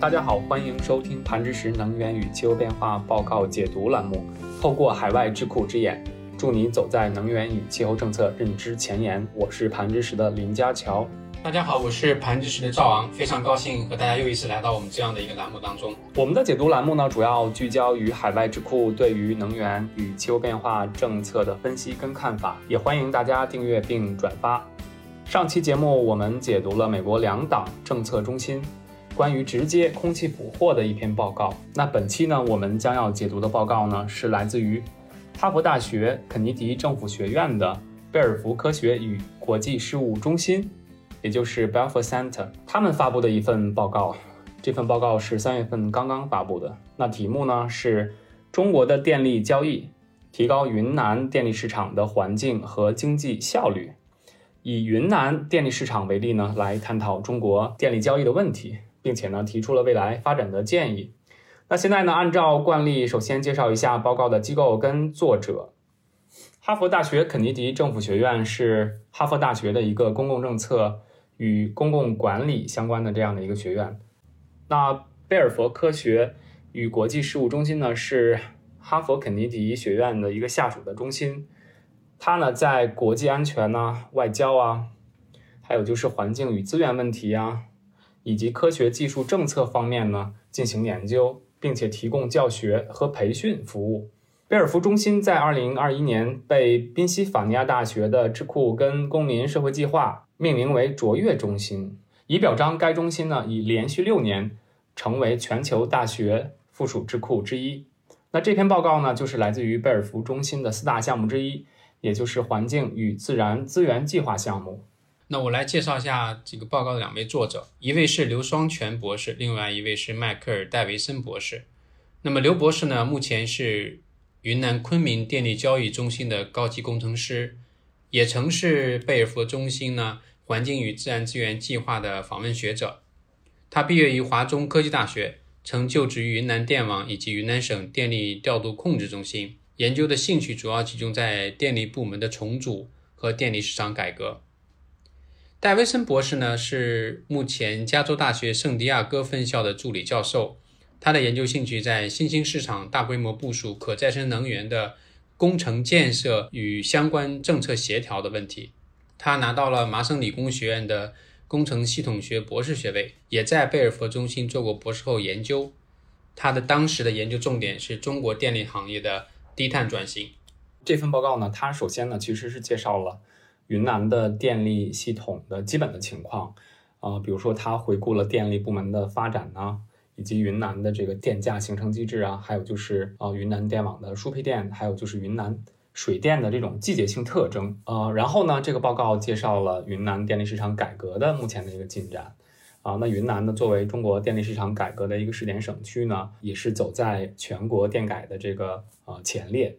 大家好，欢迎收听盘知识能源与气候变化报告解读栏目。透过海外智库之眼，助你走在能源与气候政策认知前沿。我是盘知识的林家乔。大家好，我是盘知识的赵昂，非常高兴和大家又一次来到我们这样的一个栏目当中。我们的解读栏目呢，主要聚焦于海外智库对于能源与气候变化政策的分析跟看法，也欢迎大家订阅并转发。上期节目我们解读了美国两党政策中心关于直接空气捕获的一篇报告。那本期呢，我们将要解读的报告呢，是来自于哈佛大学肯尼迪政府学院的贝尔福科学与国际事务中心，也就是 Belfer Center，他们发布的一份报告。这份报告是三月份刚刚发布的。那题目呢是中国的电力交易，提高云南电力市场的环境和经济效率。以云南电力市场为例呢，来探讨中国电力交易的问题，并且呢提出了未来发展的建议。那现在呢，按照惯例，首先介绍一下报告的机构跟作者。哈佛大学肯尼迪政府学院是哈佛大学的一个公共政策与公共管理相关的这样的一个学院。那贝尔佛科学与国际事务中心呢，是哈佛肯尼迪学院的一个下属的中心。它呢，在国际安全呐、外交啊，还有就是环境与资源问题啊，以及科学技术政策方面呢进行研究，并且提供教学和培训服务。贝尔福中心在二零二一年被宾夕法尼亚大学的智库跟公民社会计划命名为卓越中心，以表彰该中心呢已连续六年成为全球大学附属智库之一。那这篇报告呢，就是来自于贝尔福中心的四大项目之一。也就是环境与自然资源计划项目。那我来介绍一下这个报告的两位作者，一位是刘双全博士，另外一位是迈克尔·戴维森博士。那么刘博士呢，目前是云南昆明电力交易中心的高级工程师，也曾是贝尔福中心呢环境与自然资源计划的访问学者。他毕业于华中科技大学，曾就职于云南电网以及云南省电力调度控制中心。研究的兴趣主要集中在电力部门的重组和电力市场改革。戴维森博士呢是目前加州大学圣地亚哥分校的助理教授，他的研究兴趣在新兴市场大规模部署可再生能源的工程建设与相关政策协调的问题。他拿到了麻省理工学院的工程系统学博士学位，也在贝尔福中心做过博士后研究。他的当时的研究重点是中国电力行业的。低碳转型这份报告呢，它首先呢其实是介绍了云南的电力系统的基本的情况，啊，比如说它回顾了电力部门的发展呢，以及云南的这个电价形成机制啊，还有就是啊云南电网的输配电，还有就是云南水电的这种季节性特征，呃，然后呢这个报告介绍了云南电力市场改革的目前的一个进展，啊，那云南呢作为中国电力市场改革的一个试点省区呢，也是走在全国电改的这个。呃，前列。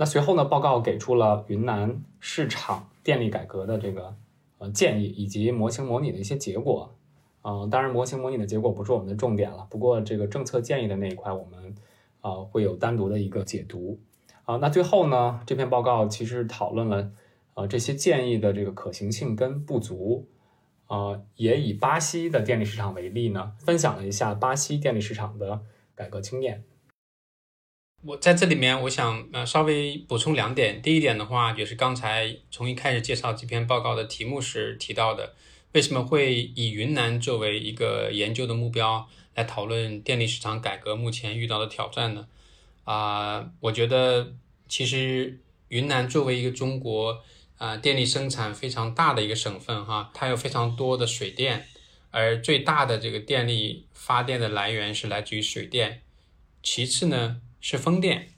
那随后呢，报告给出了云南市场电力改革的这个呃建议，以及模型模拟的一些结果。啊，当然模型模拟的结果不是我们的重点了。不过这个政策建议的那一块，我们啊会有单独的一个解读。啊，那最后呢，这篇报告其实讨论了呃这些建议的这个可行性跟不足。啊，也以巴西的电力市场为例呢，分享了一下巴西电力市场的改革经验。我在这里面，我想呃稍微补充两点。第一点的话，就是刚才从一开始介绍这篇报告的题目时提到的，为什么会以云南作为一个研究的目标来讨论电力市场改革目前遇到的挑战呢？啊，我觉得其实云南作为一个中国啊电力生产非常大的一个省份哈，它有非常多的水电，而最大的这个电力发电的来源是来自于水电，其次呢。是风电，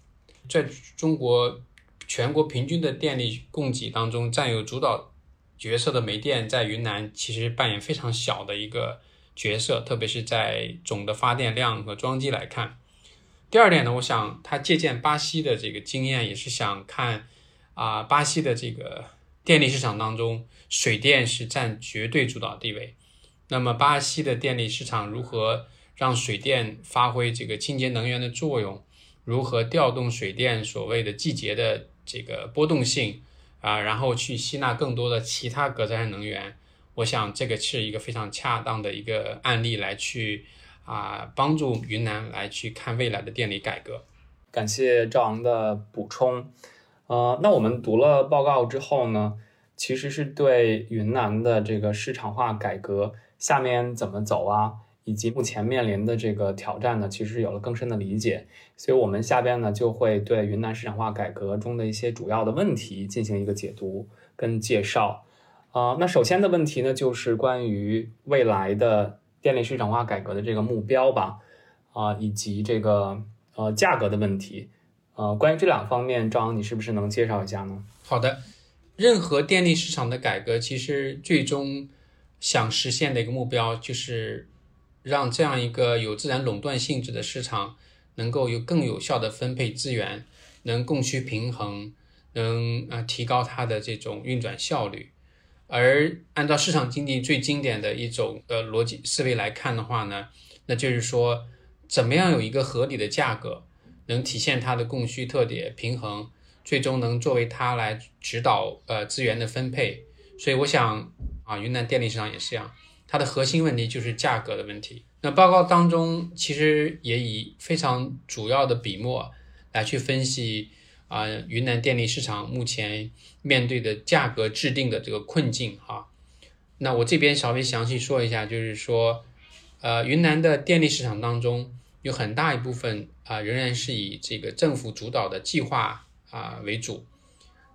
在中国全国平均的电力供给当中占有主导角色的煤电，在云南其实扮演非常小的一个角色，特别是在总的发电量和装机来看。第二点呢，我想他借鉴巴西的这个经验，也是想看啊，巴西的这个电力市场当中，水电是占绝对主导地位。那么，巴西的电力市场如何让水电发挥这个清洁能源的作用？如何调动水电所谓的季节的这个波动性啊，然后去吸纳更多的其他可再生能源？我想这个是一个非常恰当的一个案例来去啊，帮助云南来去看未来的电力改革。感谢赵昂的补充。呃，那我们读了报告之后呢，其实是对云南的这个市场化改革下面怎么走啊，以及目前面临的这个挑战呢，其实有了更深的理解。所以，我们下边呢就会对云南市场化改革中的一些主要的问题进行一个解读跟介绍。啊，那首先的问题呢，就是关于未来的电力市场化改革的这个目标吧，啊，以及这个呃价格的问题。呃，关于这两方面，赵昂，你是不是能介绍一下呢？好的，任何电力市场的改革，其实最终想实现的一个目标，就是让这样一个有自然垄断性质的市场，能够有更有效的分配资源，能供需平衡，能啊提高它的这种运转效率。而按照市场经济最经典的一种呃逻辑思维来看的话呢，那就是说，怎么样有一个合理的价格。能体现它的供需特点平衡，最终能作为它来指导呃资源的分配。所以我想啊，云南电力市场也是这样，它的核心问题就是价格的问题。那报告当中其实也以非常主要的笔墨来去分析啊云南电力市场目前面对的价格制定的这个困境哈。那我这边稍微详细说一下，就是说呃云南的电力市场当中。有很大一部分啊，仍然是以这个政府主导的计划啊为主。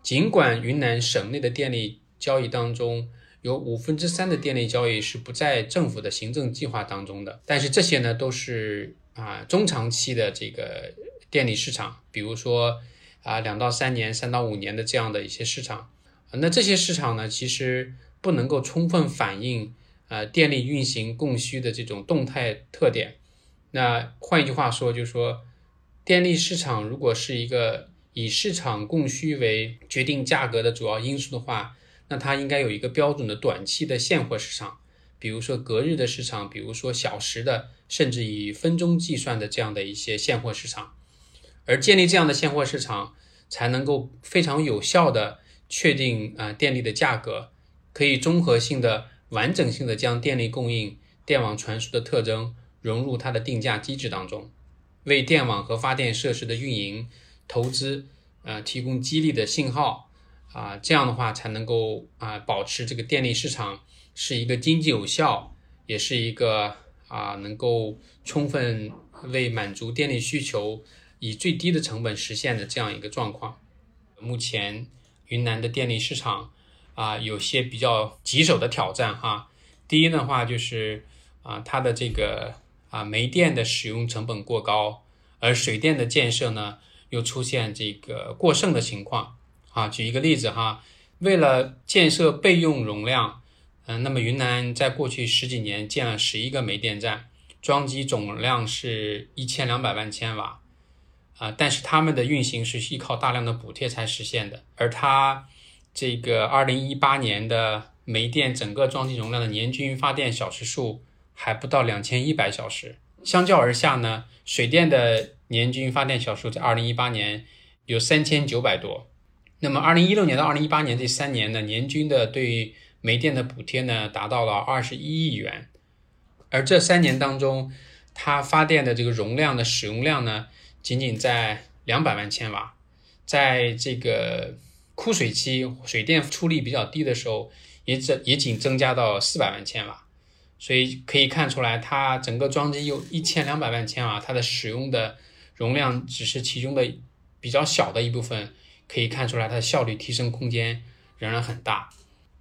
尽管云南省内的电力交易当中有五分之三的电力交易是不在政府的行政计划当中的，但是这些呢都是啊中长期的这个电力市场，比如说啊两到三年、三到五年的这样的一些市场。那这些市场呢，其实不能够充分反映呃电力运行供需的这种动态特点。那换一句话说，就是说，电力市场如果是一个以市场供需为决定价格的主要因素的话，那它应该有一个标准的短期的现货市场，比如说隔日的市场，比如说小时的，甚至以分钟计算的这样的一些现货市场。而建立这样的现货市场，才能够非常有效的确定啊电力的价格，可以综合性的、完整性的将电力供应、电网传输的特征。融入它的定价机制当中，为电网和发电设施的运营投资，呃，提供激励的信号啊，这样的话才能够啊保持这个电力市场是一个经济有效，也是一个啊能够充分为满足电力需求以最低的成本实现的这样一个状况。目前云南的电力市场啊有些比较棘手的挑战哈，第一的话就是啊它的这个。啊，煤电的使用成本过高，而水电的建设呢又出现这个过剩的情况。啊，举一个例子哈，为了建设备用容量，嗯，那么云南在过去十几年建了十一个煤电站，装机总量是一千两百万千瓦，啊，但是他们的运行是依靠大量的补贴才实现的，而它这个二零一八年的煤电整个装机容量的年均发电小时数。还不到两千一百小时，相较而下呢，水电的年均发电小时在二零一八年有三千九百多。那么二零一六年到二零一八年这三年呢，年均的对煤电的补贴呢达到了二十一亿元。而这三年当中，它发电的这个容量的使用量呢，仅仅在两百万千瓦。在这个枯水期，水电出力比较低的时候，也只也仅增加到四百万千瓦。所以可以看出来，它整个装机有一千两百万千瓦，它的使用的容量只是其中的比较小的一部分。可以看出来，它的效率提升空间仍然很大。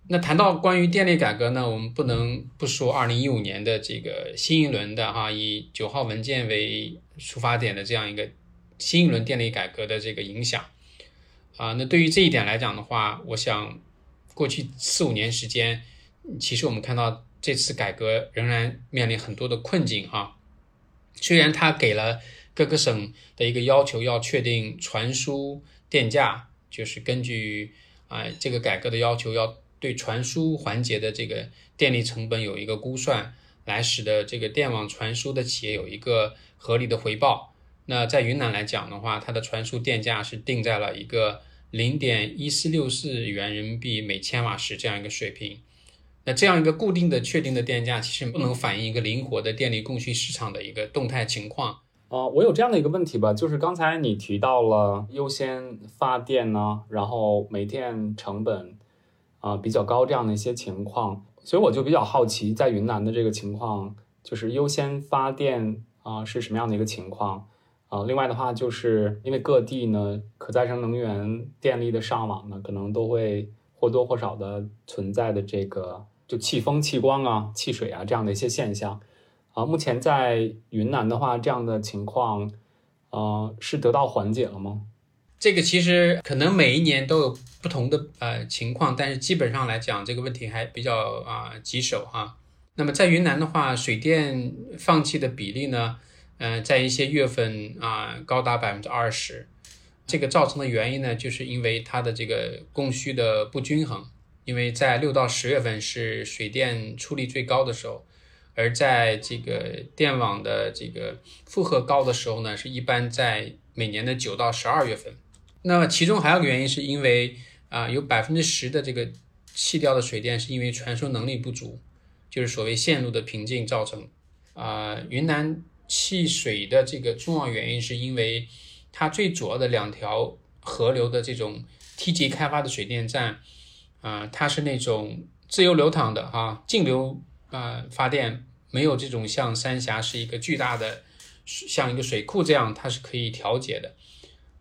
那谈到关于电力改革呢，我们不能不说二零一五年的这个新一轮的哈，以九号文件为出发点的这样一个新一轮电力改革的这个影响啊。那对于这一点来讲的话，我想过去四五年时间，其实我们看到。这次改革仍然面临很多的困境哈，虽然他给了各个省的一个要求，要确定传输电价，就是根据啊这个改革的要求，要对传输环节的这个电力成本有一个估算，来使得这个电网传输的企业有一个合理的回报。那在云南来讲的话，它的传输电价是定在了一个零点一四六四元人民币每千瓦时这样一个水平。那这样一个固定的、确定的电价，其实不能反映一个灵活的电力供需市场的一个动态情况。啊，我有这样的一个问题吧，就是刚才你提到了优先发电呢，然后煤电成本啊比较高这样的一些情况，所以我就比较好奇，在云南的这个情况，就是优先发电啊是什么样的一个情况啊？另外的话，就是因为各地呢可再生能源电力的上网呢，可能都会或多或少的存在的这个。就气风、气光啊、气水啊这样的一些现象，啊，目前在云南的话，这样的情况，呃，是得到缓解了吗？这个其实可能每一年都有不同的呃情况，但是基本上来讲，这个问题还比较啊棘手哈。那么在云南的话，水电放弃的比例呢，嗯，在一些月份啊高达百分之二十，这个造成的原因呢，就是因为它的这个供需的不均衡。因为在六到十月份是水电出力最高的时候，而在这个电网的这个负荷高的时候呢，是一般在每年的九到十二月份。那么其中还有个原因，是因为啊，有百分之十的这个弃掉的水电是因为传输能力不足，就是所谓线路的瓶颈造成。啊，云南弃水的这个重要原因，是因为它最主要的两条河流的这种梯级开发的水电站。啊，它是那种自由流淌的哈，径流啊发电，没有这种像三峡是一个巨大的，像一个水库这样，它是可以调节的。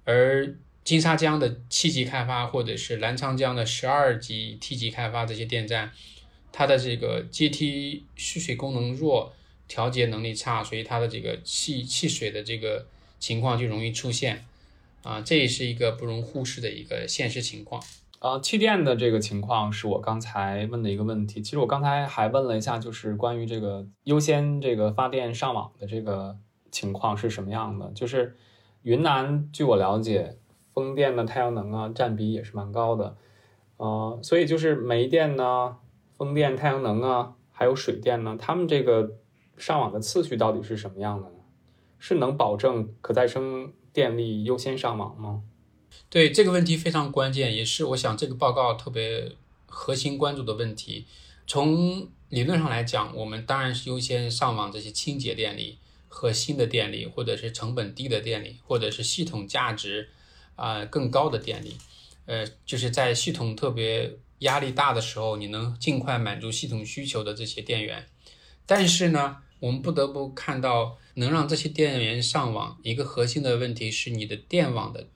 而金沙江的七级开发，或者是澜沧江的十二级梯级开发这些电站，它的这个阶梯蓄水功能弱，调节能力差，所以它的这个气气水的这个情况就容易出现。啊，这也是一个不容忽视的一个现实情况。呃，气电的这个情况是我刚才问的一个问题。其实我刚才还问了一下，就是关于这个优先这个发电上网的这个情况是什么样的。就是云南，据我了解，风电的太阳能啊占比也是蛮高的。呃，所以就是煤电呢、风电、太阳能啊，还有水电呢，他们这个上网的次序到底是什么样的呢？是能保证可再生电力优先上网吗？对这个问题非常关键，也是我想这个报告特别核心关注的问题。从理论上来讲，我们当然是优先上网这些清洁电力和新的电力，或者是成本低的电力，或者是系统价值啊更高的电力。呃，就是在系统特别压力大的时候，你能尽快满足系统需求的这些电源。但是呢，我们不得不看到，能让这些电源上网，一个核心的问题是你的电网的。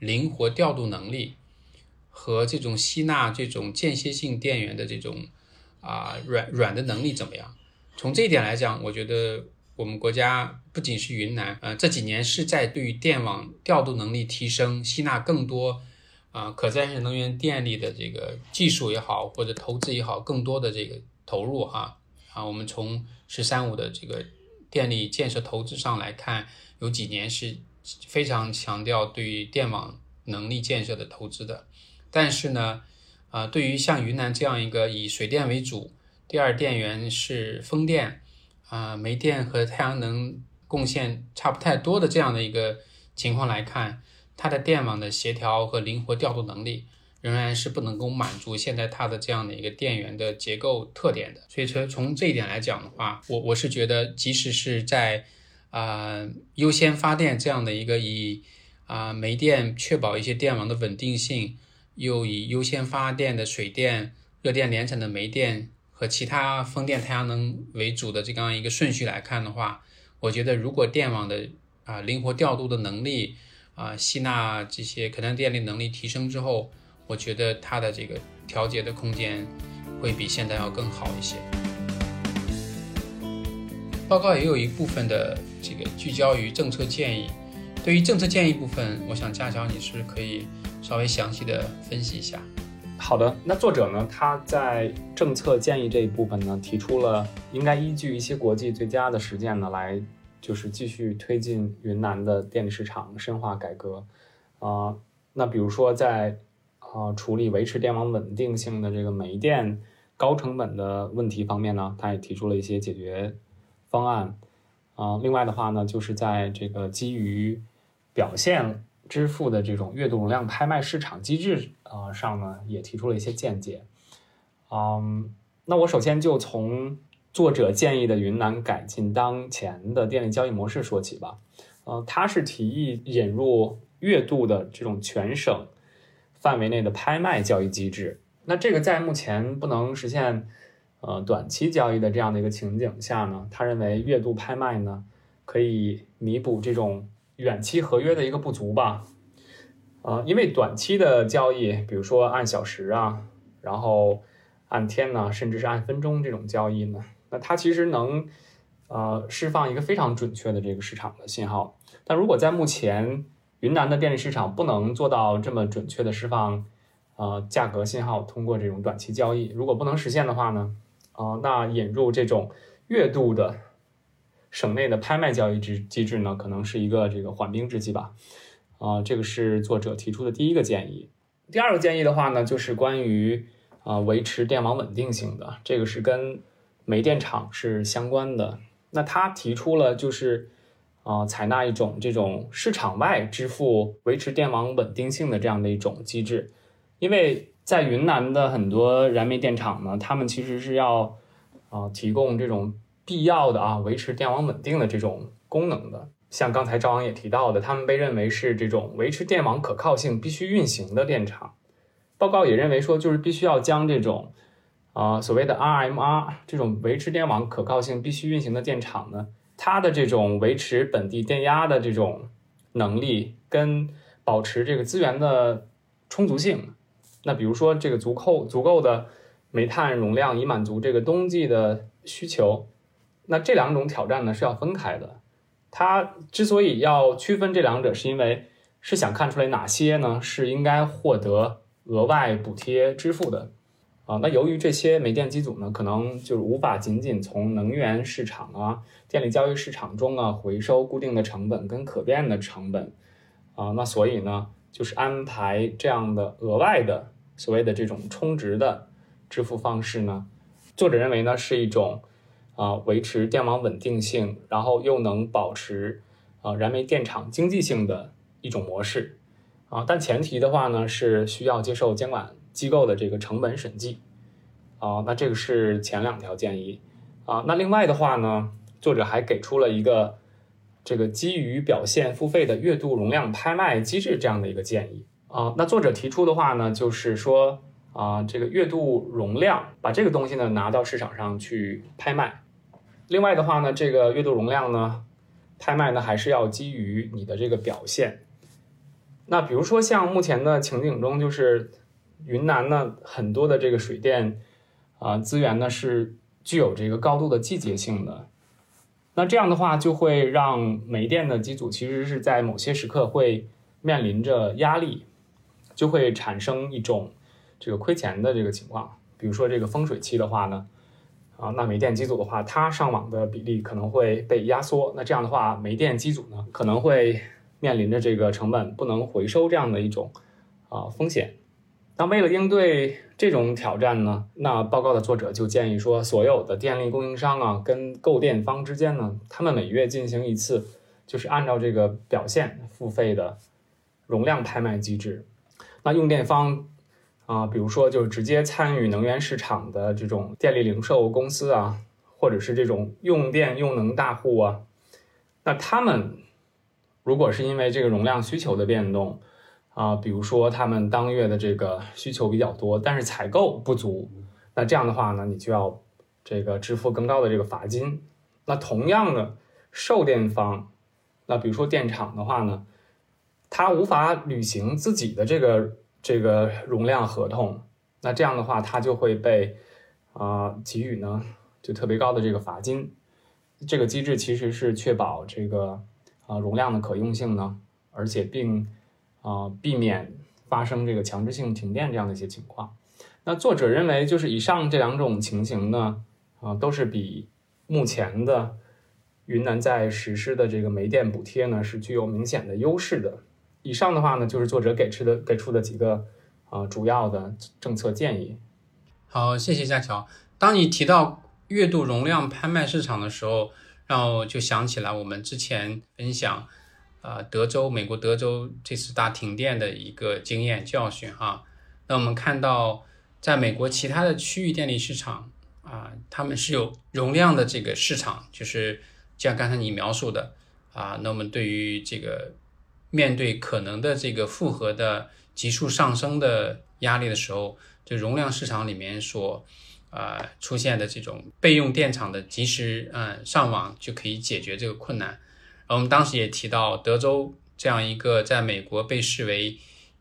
灵活调度能力和这种吸纳这种间歇性电源的这种啊软软的能力怎么样？从这一点来讲，我觉得我们国家不仅是云南，呃，这几年是在对于电网调度能力提升、吸纳更多啊可再生能源电力的这个技术也好，或者投资也好，更多的这个投入哈啊，我们从“十三五”的这个电力建设投资上来看，有几年是。非常强调对于电网能力建设的投资的，但是呢，啊，对于像云南这样一个以水电为主，第二电源是风电，啊，煤电和太阳能贡献差不太多的这样的一个情况来看，它的电网的协调和灵活调度能力仍然是不能够满足现在它的这样的一个电源的结构特点的。所以说，从这一点来讲的话，我我是觉得，即使是在啊，优先发电这样的一个以啊煤电确保一些电网的稳定性，又以优先发电的水电、热电联产的煤电和其他风电、太阳能为主的这样一个顺序来看的话，我觉得如果电网的啊灵活调度的能力啊吸纳这些可能电力能力提升之后，我觉得它的这个调节的空间会比现在要更好一些。报告也有一部分的这个聚焦于政策建议。对于政策建议部分，我想佳乔你是可以稍微详细的分析一下。好的，那作者呢，他在政策建议这一部分呢，提出了应该依据一些国际最佳的实践呢，来就是继续推进云南的电力市场深化改革。啊，那比如说在啊处理维持电网稳定性的这个煤电高成本的问题方面呢，他也提出了一些解决。方案，啊，另外的话呢，就是在这个基于表现支付的这种月度容量拍卖市场机制啊上呢，也提出了一些见解，嗯，那我首先就从作者建议的云南改进当前的电力交易模式说起吧。呃，他是提议引入月度的这种全省范围内的拍卖交易机制。那这个在目前不能实现呃短期交易的这样的一个情景下呢，他认为月度拍卖呢可以弥补这种远期合约的一个不足吧。呃，因为短期的交易，比如说按小时啊，然后按天呢，甚至是按分钟这种交易呢，那它其实能呃释放一个非常准确的这个市场的信号。但如果在目前云南的电力市场不能做到这么准确的释放呃价格信号，通过这种短期交易，如果不能实现的话呢，啊，那引入这种月度的省内的拍卖交易制机制呢，可能是一个这个缓兵之计吧。啊，这个是作者提出的第一个建议。第二个建议的话呢，就是关于啊维持电网稳定性的，这个是跟煤电厂是相关的。那他提出了就是啊采纳一种这种市场外支付维持电网稳定性的这样的一种机制，因为在云南的很多燃煤电厂呢，他们其实是要啊提供这种必要的啊维持电网稳定的这种功能的。像刚才赵昂也提到的，他们被认为是这种维持电网可靠性必须运行的电厂。报告也认为说，就是必须要将这种啊所谓的 RMR 这种维持电网可靠性必须运行的电厂呢，它的这种维持本地电压的这种能力跟保持这个资源的充足性，那比如说这个足够足够的煤炭容量以满足这个冬季的需求，那这两种挑战呢是要分开的。它之所以要区分这两者，是因为是想看出来哪些呢是应该获得额外补贴支付的啊。那由于这些煤电机组呢，可能就是无法仅仅从能源市场啊、电力交易市场中啊回收固定的成本跟可变的成本啊，那所以呢，就是安排这样的额外的所谓的这种充值的支付方式呢，作者认为呢是一种。啊，维持电网稳定性，然后又能保持啊燃煤电厂经济性的一种模式。啊，但前提的话呢是需要接受监管机构的这个成本审计。啊，那这个是前两条建议。啊，那另外的话呢，作者还给出了一个这个基于表现付费的月度容量拍卖机制这样的一个建议啊，那作者提出的话呢，就是说啊，这个月度容量把这个东西呢拿到市场上去拍卖。另外的话呢，这个月度容量呢，拍卖呢还是要基于你的这个表现。那比如说像目前的情景中，就是云南呢很多的这个水电啊资源呢是具有这个高度的季节性的。那这样的话就会让煤电的机组其实是在某些时刻会面临着压力，就会产生一种这个亏钱的这个情况。比如说这个丰水期的话呢。啊，那煤电机组的话，它上网的比例可能会被压缩。那这样的话，煤电机组呢可能会面临着这个成本不能回收这样的一种啊风险。那为了应对这种挑战呢，那报告的作者就建议说，所有的电力供应商啊跟购电方之间呢，他们每月进行一次，就是按照这个表现付费的容量拍卖机制。那用电方。啊，比如说，就是直接参与能源市场的这种电力零售公司啊，或者是这种用电用能大户啊，那他们如果是因为这个容量需求的变动啊，比如说他们当月的这个需求比较多，但是采购不足，那这样的话呢，你就要这个支付更高的这个罚金。那同样的，售电方，那比如说电厂的话呢，他无法履行自己的这个。这个容量合同，那这样的话，它就会被啊给予呢就特别高的这个罚金。这个机制其实是确保这个啊容量的可用性呢，而且并啊避免发生这个强制性停电这样的一些情况。那作者认为，就是以上这两种情形呢啊都是比目前的云南在实施的这个煤电补贴呢是具有明显的优势的。以上的话呢，就是作者给出的给出的几个啊主要的政策建议。好，谢谢佳乔。当你提到月度容量拍卖市场的时候，让我就想起来我们之前分享啊德州美国德州这次大停电的一个经验教训哈。那我们看到，在美国其他的区域电力市场啊，他们是有容量的这个市场，就是像刚才你描述的啊，那么对于这个面对可能的这个复合的急速上升的压力的时候，这容量市场里面所啊出现的这种备用电厂的及时嗯上网就可以解决这个困难。我们当时也提到德州这样一个在美国被视为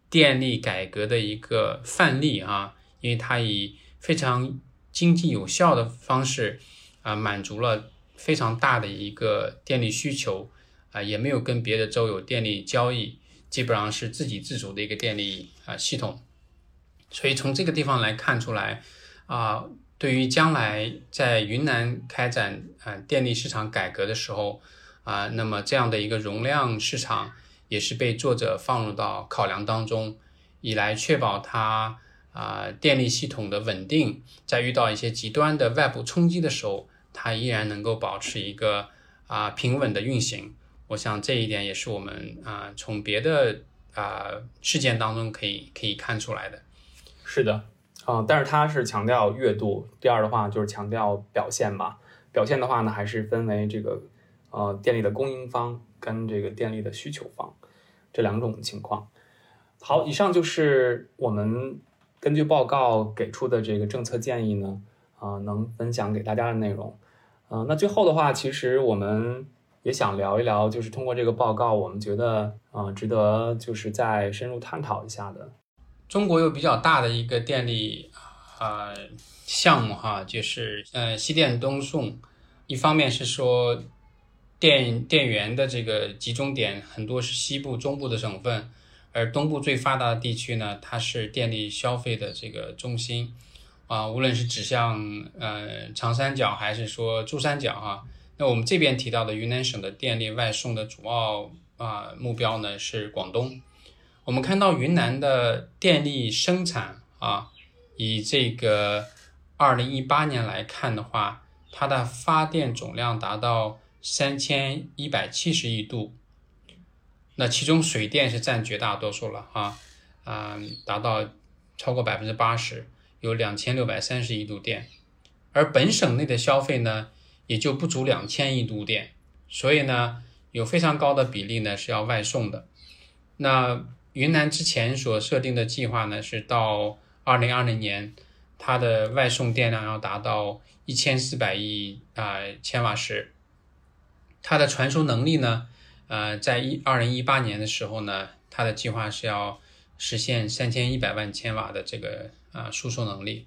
电力改革的一个范例啊，因为它以非常经济有效的方式啊满足了非常大的一个电力需求啊，也没有跟别的州有电力交易，基本上是自给自足的一个电力啊系统。所以从这个地方来看出来啊，对于将来在云南开展啊电力市场改革的时候。啊，那么这样的一个容量市场也是被作者放入到考量当中，以来确保它啊电力系统的稳定，在遇到一些极端的外部冲击的时候，它依然能够保持一个啊平稳的运行。我想这一点也是我们啊从别的啊事件当中可以可以看出来的。是的，啊，但是它是强调月度，第二的话就是强调表现吧。表现的话呢，还是分为这个。呃，电力的供应方跟这个电力的需求方这两种情况。好，以上就是我们根据报告给出的这个政策建议呢，啊，能分享给大家的内容。嗯，那最后的话，其实我们也想聊一聊，就是通过这个报告，我们觉得啊，值得就是再深入探讨一下的。中国有比较大的一个电力啊项目哈，就是呃西电东送，一方面是说。电电源的这个集中点很多是西部、中部的省份，而东部最发达的地区呢，它是电力消费的这个中心，啊，无论是指向呃长三角还是说珠三角哈，那我们这边提到的云南省的电力外送的主要啊目标呢是广东。我们看到云南的电力生产啊，以这个二零一八年来看的话，它的发电总量达到。三千一百七十亿度，那其中水电是占绝大多数了哈，啊，达到超过百分之八十，有两千六百三十亿度电，而本省内的消费呢，也就不足两千亿度电，所以呢，有非常高的比例呢是要外送的。那云南之前所设定的计划呢，是到二零二零年，它的外送电量要达到一千四百亿啊千瓦时。它的传输能力呢？呃，在一二零一八年的时候呢，它的计划是要实现三千一百万千瓦的这个啊输送能力。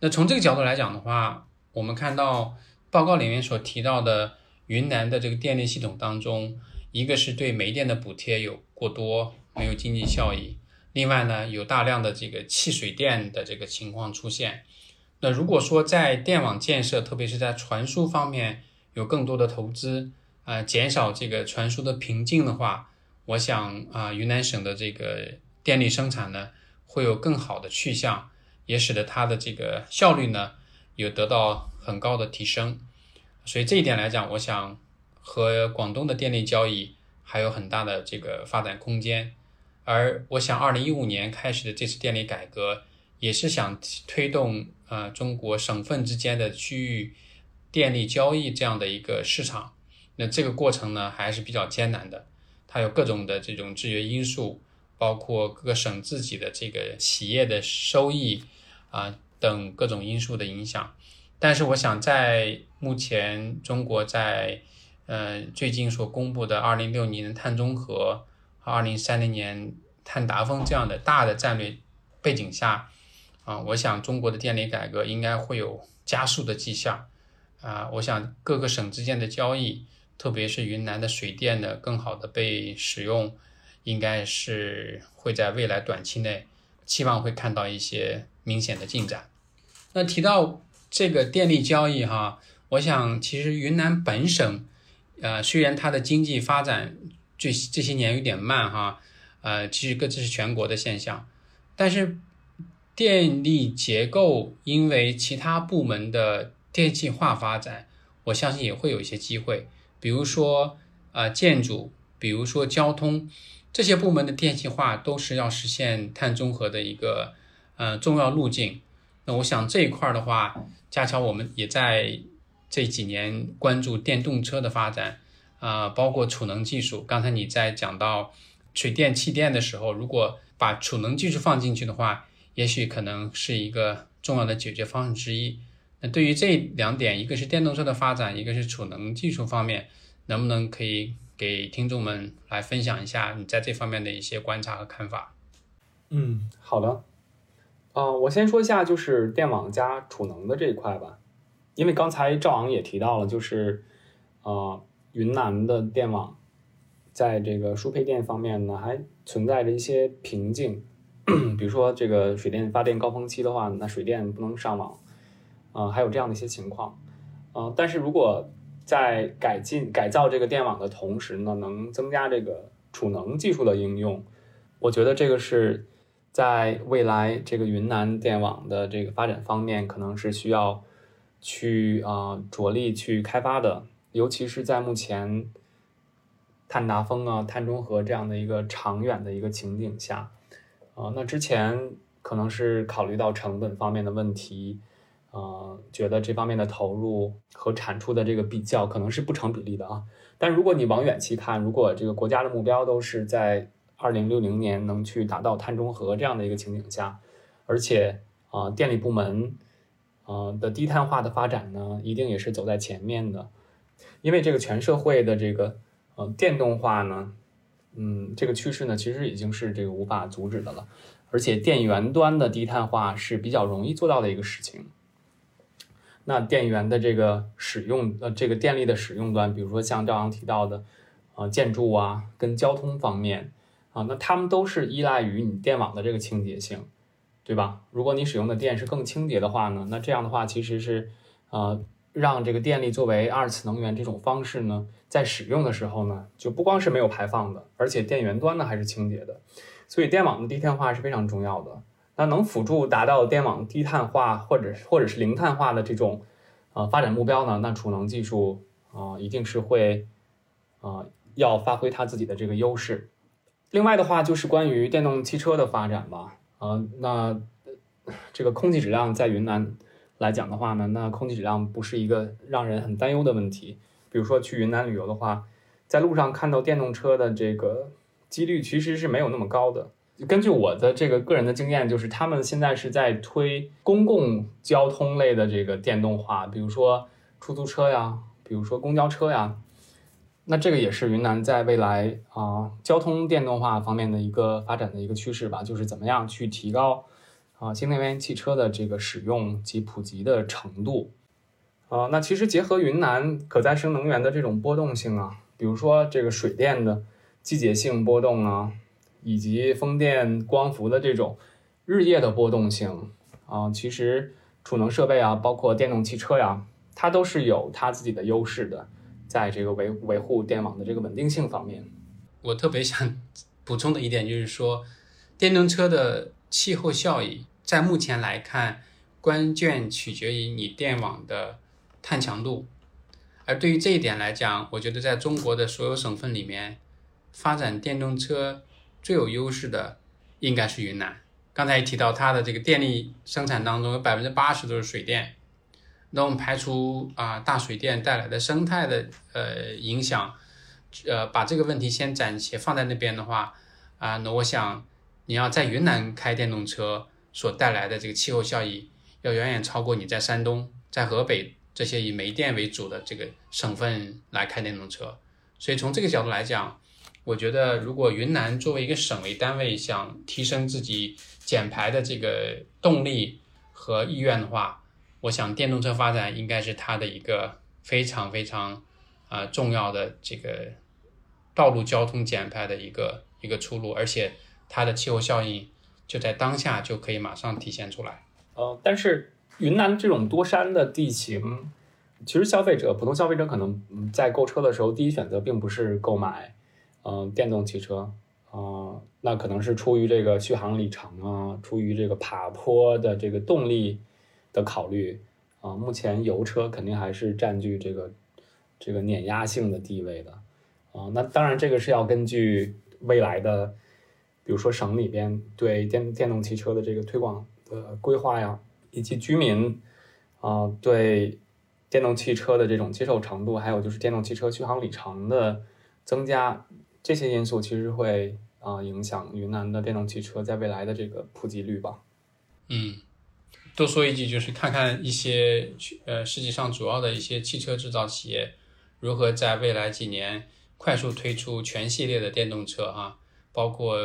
那从这个角度来讲的话，我们看到报告里面所提到的云南的这个电力系统当中，一个是对煤电的补贴有过多，没有经济效益；另外呢，有大量的这个弃水电的这个情况出现。那如果说在电网建设，特别是在传输方面，有更多的投资，啊，减少这个传输的瓶颈的话，我想啊，云南省的这个电力生产呢，会有更好的去向，也使得它的这个效率呢，有得到很高的提升。所以这一点来讲，我想和广东的电力交易还有很大的这个发展空间。而我想，二零一五年开始的这次电力改革，也是想推动啊，中国省份之间的区域。电力交易这样的一个市场，那这个过程呢还是比较艰难的，它有各种的这种制约因素，包括各个省自己的这个企业的收益啊等各种因素的影响。但是我想，在目前中国在呃最近所公布的二零六年碳中和和二零三零年碳达峰这样的大的战略背景下，啊，我想中国的电力改革应该会有加速的迹象。啊，我想各个省之间的交易，特别是云南的水电的更好的被使用，应该是会在未来短期内，期望会看到一些明显的进展。那提到这个电力交易哈，我想其实云南本省，呃，虽然它的经济发展这这些年有点慢哈，呃，其实各自是全国的现象，但是电力结构因为其他部门的。电气化发展，我相信也会有一些机会，比如说啊建筑，比如说交通，这些部门的电气化都是要实现碳中和的一个呃重要路径。那我想这一块的话，恰巧我们也在这几年关注电动车的发展，啊，包括储能技术。刚才你在讲到水电气电的时候，如果把储能技术放进去的话，也许可能是一个重要的解决方案之一。那对于这两点，一个是电动车的发展，一个是储能技术方面，能不能可以给听众们来分享一下你在这方面的一些观察和看法？嗯，好的。啊，我先说一下就是电网加储能的这一块吧，因为刚才赵昂也提到了，就是啊，云南的电网在这个输配电方面呢，还存在着一些瓶颈，比如说这个水电发电高峰期的话，那水电不能上网。啊，还有这样的一些情况，啊，但是如果在改进改造这个电网的同时呢，能增加这个储能技术的应用，我觉得这个是在未来这个云南电网的这个发展方面，可能是需要去啊着力去开发的，尤其是在目前碳达峰啊、碳中和这样的一个长远的一个情景下，啊，那之前可能是考虑到成本方面的问题。呃，觉得这方面的投入和产出的这个比较可能是不成比例的啊。但如果你往远期看，如果这个国家的目标都是在二零六零年能去达到碳中和这样的一个情景下，而且啊，电力部门啊的低碳化的发展呢，一定也是走在前面的。因为这个全社会的这个呃电动化呢，嗯，这个趋势呢，其实已经是这个无法阻止的了。而且电源端的低碳化是比较容易做到的一个事情。那电源的这个使用，呃，这个电力的使用端，比如说像赵阳提到的，啊，建筑啊，跟交通方面，啊，那他们都是依赖于你电网的这个清洁性，对吧？如果你使用的电是更清洁的话呢，那这样的话其实是，呃，让这个电力作为二次能源这种方式呢，在使用的时候呢，就不光是没有排放的，而且电源端呢还是清洁的，所以电网的低碳化是非常重要的。那能辅助达到电网低碳化或者或者是零碳化的这种呃发展目标呢？那储能技术啊一定是会啊要发挥它自己的这个优势。另外的话就是关于电动汽车的发展吧。啊，那这个空气质量在云南来讲的话呢，那空气质量不是一个让人很担忧的问题。比如说去云南旅游的话，在路上看到电动车的这个几率其实是没有那么高的。根据我的这个个人的经验，就是他们现在是在推公共交通类的这个电动化，比如说出租车呀，比如说公交车呀。那这个也是云南在未来啊交通电动化方面的一个发展的一个趋势吧，就是怎么样去提高啊新能源汽车的这个使用及普及的程度。啊，那其实结合云南可再生能源的这种波动性啊，比如说这个水电的季节性波动啊。以及风电、光伏的这种日夜的波动性啊，其实储能设备啊，包括电动汽车呀，它都是有它自己的优势的，在这个维维护电网的这个稳定性方面。我特别想补充的一点就是说，电动车的气候效益在目前来看，关键取决于你电网的碳强度。而对于这一点来讲，我觉得在中国的所有省份里面，发展电动车。最有优势的应该是云南。刚才也提到，它的这个电力生产当中有百分之八十都是水电。那我们排除啊大水电带来的生态的呃影响，呃把这个问题先暂且放在那边的话，啊那我想你要在云南开电动车所带来的这个气候效益，要远远超过你在山东、在河北这些以煤电为主的这个省份来开电动车。所以从这个角度来讲。我觉得，如果云南作为一个省为单位，想提升自己减排的这个动力和意愿的话，我想电动车发展应该是它的一个非常非常啊重要的这个道路交通减排的一个一个出路，而且它的气候效应就在当下就可以马上体现出来。呃，但是云南这种多山的地形，其实消费者普通消费者可能在购车的时候，第一选择并不是购买。嗯，电动汽车，啊，那可能是出于这个续航里程啊，出于这个爬坡的这个动力的考虑啊。目前油车肯定还是占据这个这个碾压性的地位的啊。那当然，这个是要根据未来的，比如说省里边对电电动汽车的这个推广的规划呀，以及居民啊，对电动汽车的这种接受程度，还有就是电动汽车续航里程的增加，这些因素其实会啊影响云南的电动汽车在未来的这个普及率吧。嗯，多说一句，就是看看一些呃世界上主要的一些汽车制造企业如何在未来几年快速推出全系列的电动车啊，包括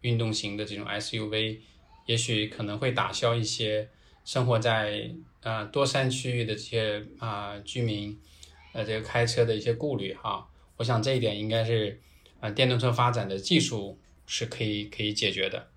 运动型的这种 SUV，也许可能会打消一些生活在啊多山区域的这些啊居民呃这个开车的一些顾虑哈。我想这一点应该是啊电动车发展的技术是可以可以解决的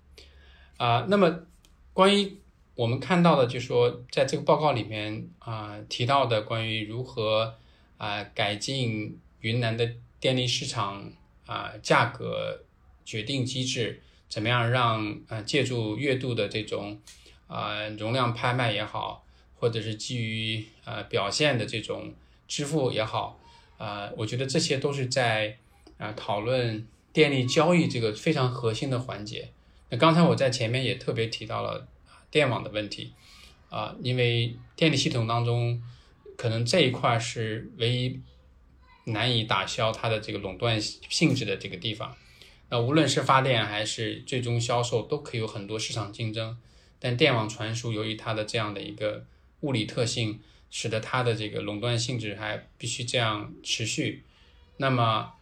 啊。那么关于我们看到的，就说在这个报告里面啊提到的关于如何啊改进云南的电力市场啊价格决定机制，怎么样让呃借助月度的这种啊容量拍卖也好，或者是基于呃表现的这种支付也好，啊，我觉得这些都是在啊讨论电力交易这个非常核心的环节。那刚才我在前面也特别提到了电网的问题啊，因为电力系统当中可能这一块是唯一难以打消它的这个垄断性质的这个地方。那无论是发电还是最终销售，都可以有很多市场竞争。但电网传输由于它的这样的一个物理特性，使得它的这个垄断性质还必须这样持续。那么，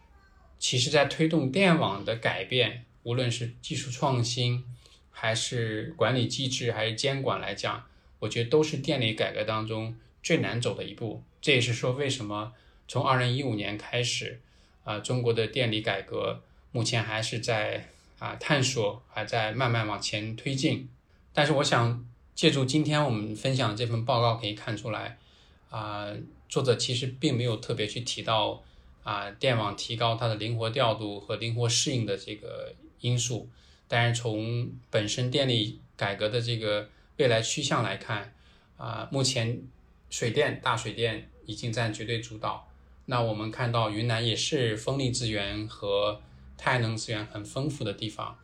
其实，在推动电网的改变，无论是技术创新，还是管理机制，还是监管来讲，我觉得都是电力改革当中最难走的一步。这也是说，为什么从二零一五年开始，啊，中国的电力改革。目前还是在啊探索，还在慢慢往前推进。但是我想借助今天我们分享这份报告，可以看出来，啊，作者其实并没有特别去提到啊电网提高它的灵活调度和灵活适应的这个因素。但是从本身电力改革的这个未来趋向来看，啊，目前水电大水电已经占绝对主导。那我们看到云南也是风力资源和太阳能资源很丰富的地方，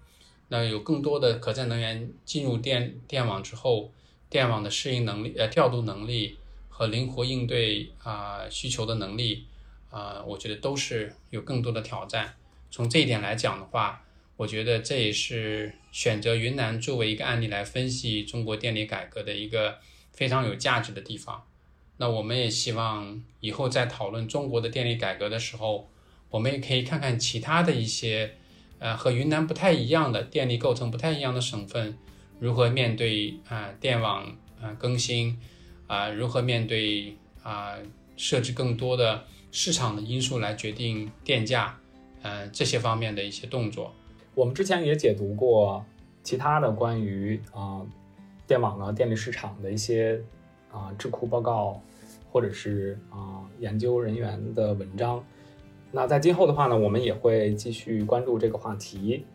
那有更多的可再生能源进入电电网之后，电网的适应能力、呃调度能力和灵活应对啊需求的能力啊，我觉得都是有更多的挑战。从这一点来讲的话，我觉得这也是选择云南作为一个案例来分析中国电力改革的一个非常有价值的地方。那我们也希望以后在讨论中国的电力改革的时候。我们也可以看看其他的一些，呃，和云南不太一样的电力构成不太一样的省份，如何面对啊电网啊更新，啊如何面对啊设置更多的市场的因素来决定电价，呃这些方面的一些动作。我们之前也解读过其他的关于啊电网呢电力市场的一些啊智库报告，或者是啊研究人员的文章。那在今后的话呢，我们也会继续关注这个话题。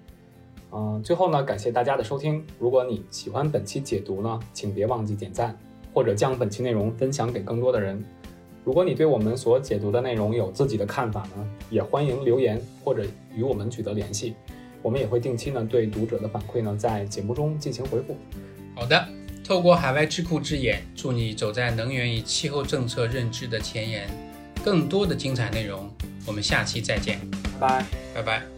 嗯，最后呢，感谢大家的收听。如果你喜欢本期解读呢，请别忘记点赞，或者将本期内容分享给更多的人。如果你对我们所解读的内容有自己的看法呢，也欢迎留言或者与我们取得联系。我们也会定期呢对读者的反馈呢在节目中进行回复。好的，透过海外智库之眼，祝你走在能源与气候政策认知的前沿。更多的精彩内容。我们下期再见，拜拜，拜拜。